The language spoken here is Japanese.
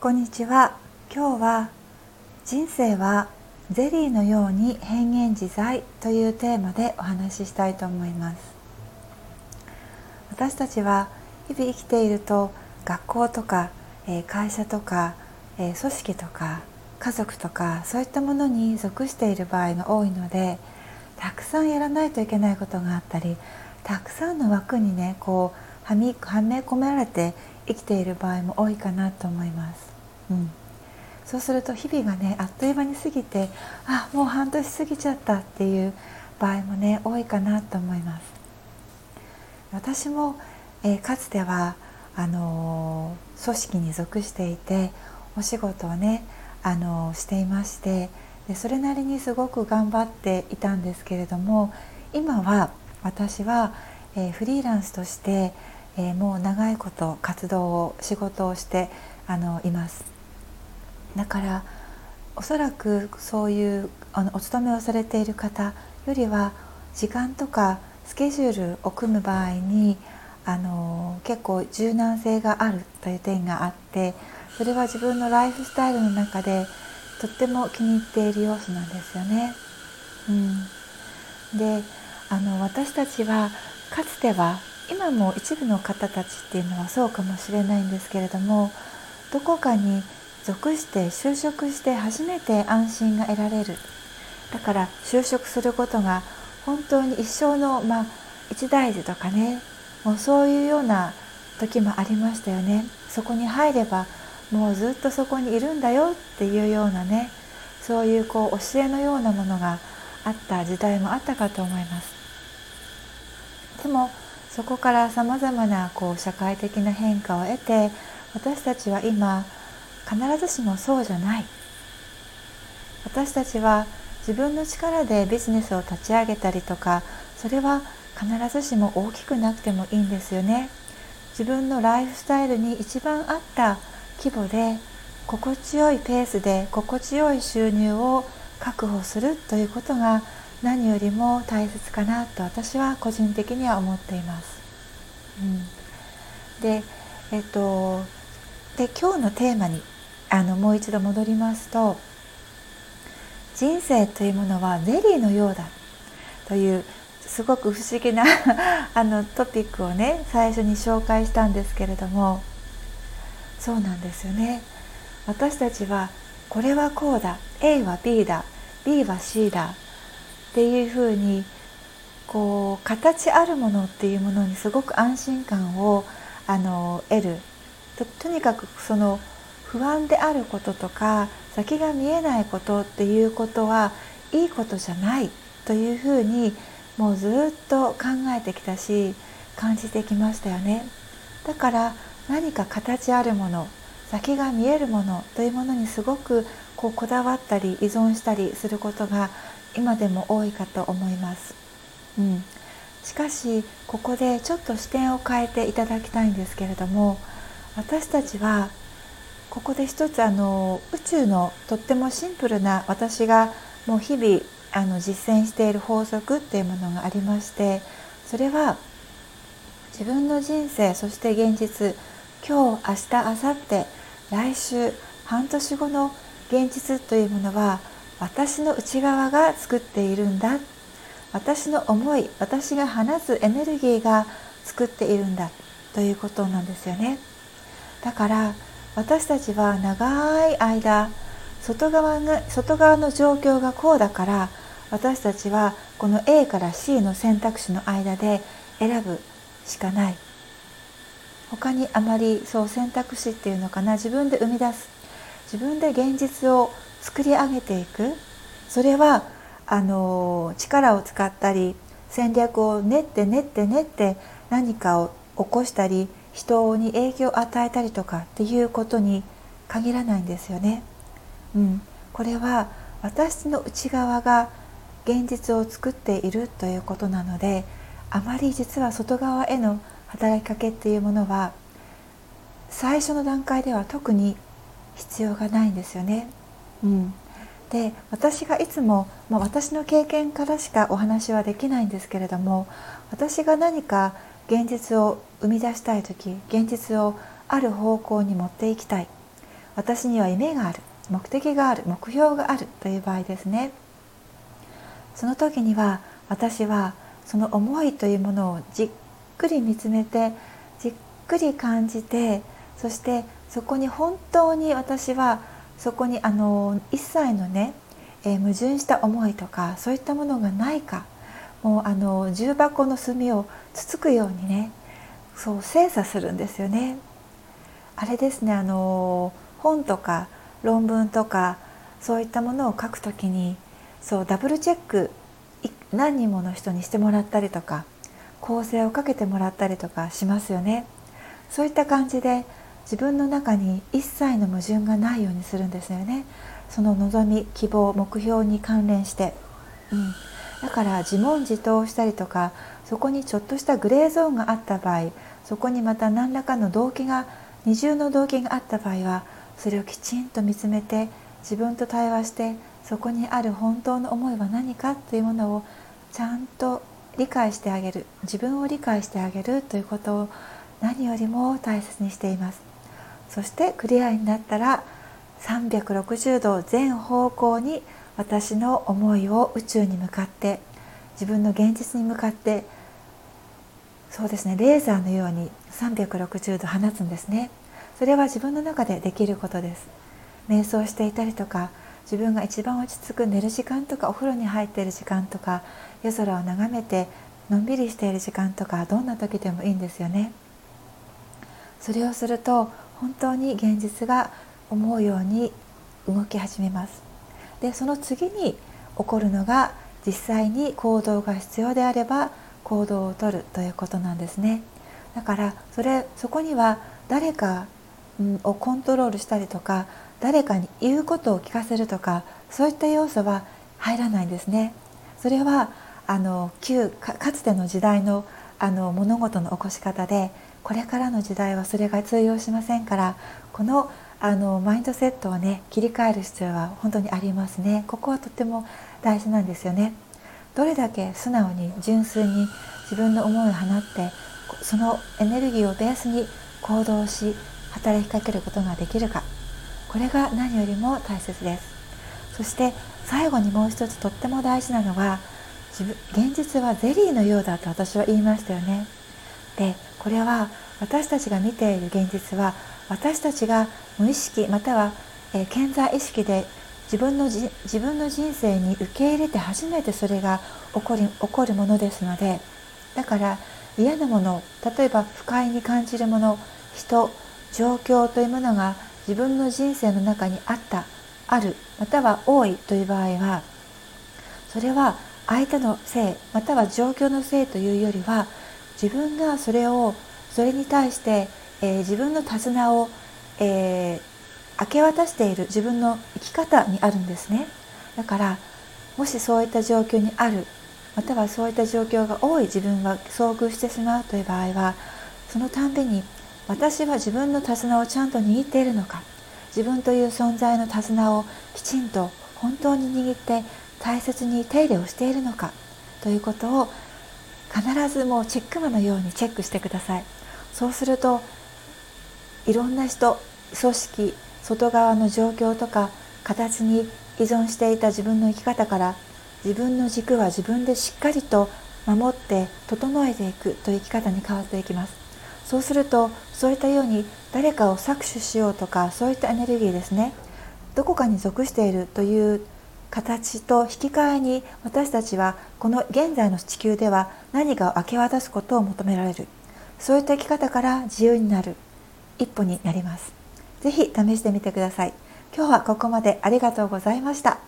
こんにちは。今日は人生はゼリーのように変幻自在というテーマでお話ししたいと思います。私たちは日々生きていると学校とか会社とか組織とか家族とかそういったものに属している場合が多いのでたくさんやらないといけないことがあったりたくさんの枠にねこうはみはめ込められて生きている場合も多いかなと思います。うん、そうすると日々がねあっという間に過ぎてあもう半年過ぎちゃったっていう場合もね多いかなと思います。私も、えー、かつてはあのー、組織に属していてお仕事をね、あのー、していましてでそれなりにすごく頑張っていたんですけれども今は私は、えフリーランスとして、えもう長いこと活動を仕事をしてあのいますだからおそらくそういうあのお勤めをされている方よりは時間とかスケジュールを組む場合にあの結構柔軟性があるという点があってそれは自分のライフスタイルの中でとっても気に入っている要素なんですよね。うん、であの私たちはかつては今も一部の方たちっていうのはそうかもしれないんですけれどもどこかに属して就職して初めて安心が得られる。だから就職することが本当に一生の、まあ、一大事とかねもうそういうような時もありましたよね。そこに入ればもうずっとそこにいるんだよっていうようなねそういうこう教えのようなものがあった時代もあったかと思います。でもそこからさまざまなこう社会的な変化を得て私たちは今必ずしもそうじゃない。私たちは自分の力でビジネスを立ち上げたりとかそれは必ずしも大きくなくてもいいんですよね。自分のライフスタイルに一番合った規模で心地よいペースで心地よい収入を確保するということが何よりも大切かなと私は個人的には思っています。うん、でえっとで今日のテーマにあのもう一度戻りますと人生というものはゼリーのようだというすごく不思議な あのトピックをね最初に紹介したんですけれどもそうなんですよね私たちはこれはこうだ A は B だ B は C だっていうふうにこう形あるものっていうものにすごく安心感をあの得る。ととにかくその不安であることとか先が見えないことっていうことはいいことじゃないというふうにもうずっと考えてきたし感じてきましたよね。だから何か形あるもの先が見えるものというものにすごくこうこだわったり依存したりすることが今でも多いかと思います、うん、しかしここでちょっと視点を変えていただきたいんですけれども私たちはここで一つあの宇宙のとってもシンプルな私がもう日々あの実践している法則っていうものがありましてそれは自分の人生そして現実今日明日明後日来週半年後の現実というものは私の内側が作っているんだ。私の思い私が放つエネルギーが作っているんだ。ということなんですよね。だから私たちは長い間外側が外側の状況がこうだから私たちはこの A から C の選択肢の間で選ぶしかない。他にあまりそう選択肢っていうのかな。自分で生み出す。自分で現実を作り上げていくそれはあの力を使ったり戦略を練って練って練って何かを起こしたり人に影響を与えたりとかっていうことに限らないんですよね。うん、これは私の内側が現実を作っているということなのであまり実は外側への働きかけっていうものは最初の段階では特に必要がないんですよね。うん、で私がいつも、まあ、私の経験からしかお話はできないんですけれども私が何か現実を生み出したい時現実をある方向に持っていきたい。私には夢がある。目的がある。目標があるという場合ですね。その時には私はその思いというものをじっくり見つめてじっくり感じてそしてそこに本当に私はそこにあの一切のね、えー、矛盾した思いとかそういったものがないかもうあの重箱の隅をつつくようにねそう精査するんですよね。あれですねあの本とか論文とかそういったものを書くときにそうダブルチェック何人もの人にしてもらったりとか構成をかけてもらったりとかしますよね。そういった感じで自分の中に一切の矛盾がないようにするんですよね。その望み希望目標に関連して、うん、だから自問自答したりとかそこにちょっとしたグレーゾーンがあった場合そこにまた何らかの動機が二重の動機があった場合はそれをきちんと見つめて自分と対話してそこにある本当の思いは何かというものをちゃんと理解してあげる。自分を理解してあげるということを何よりも大切にしています。そしてクリアになったら360度全方向に私の思いを宇宙に向かって自分の現実に向かってそうですねレーザーのように360度放つんですね。それは自分の中でできることです。瞑想していたりとか自分が一番落ち着く寝る時間とかお風呂に入っている時間とか夜空を眺めてのんびりしている時間とかどんな時でもいいんですよね。それをすると本当に現実が思うように動き始めます。でその次に起こるのが実際に行動が必要であれば行動をとるということなんですね。だからそれそこには誰かをコントロールしたりとか誰かに言うことを聞かせるとかそういった要素は入らないんですね。それはあの旧かつての時代のあの物事の起こし方でこれからの時代はそれが通用しませんからこのあのマインドセットをね切り替える必要は本当にありますね。ここはとっても大事なんですよね。どれだけ素直に純粋に自分の思いを放ってそのエネルギーをベースに行動し働きかけることができるか。これが何よりも大切です。そして最後にもう一つとっても大事なのは自分現実はゼリーのようだと私は言いましたよね。でこれは私たちが見ている現実は私たちが無意識または、え、健在意識で自分の自分の人生に受け入れて初めてそれが起こり起こるものですのでだから嫌なもの例えば不快に感じるもの人状況というものが自分の人生の中にあったあるまたは多いという場合はそれは相手のせいまたは状況のせいというよりは自分がそれをそれに対して、えー、自分の手綱を、えー、明け渡している自分の生き方にあるんですね。だからもしそういった状況にあるまたはそういった状況が多い自分が遭遇してしまうという場合はそのたんびに私は自分の手綱をちゃんと握っているのか自分という存在の手綱をきちんと本当に握って大切に手入れをしているのかということを必ずもうチェックマのようにチェックしてください。そうするといろんな人組織外側の状況とか形に依存していた自分の生き方から自分の軸は自分でしっかりと守って整えていくという生き方に変わっていきます。そうするとそういったように誰かを搾取しようとかそういったエネルギーですねどこかに属しているという形と引き換えに私たちはこの現在の地球では何かを明け渡すことを求められる。そういった生き方から自由になる。一歩になります。是非試してみてください。今日はここまでありがとうございました。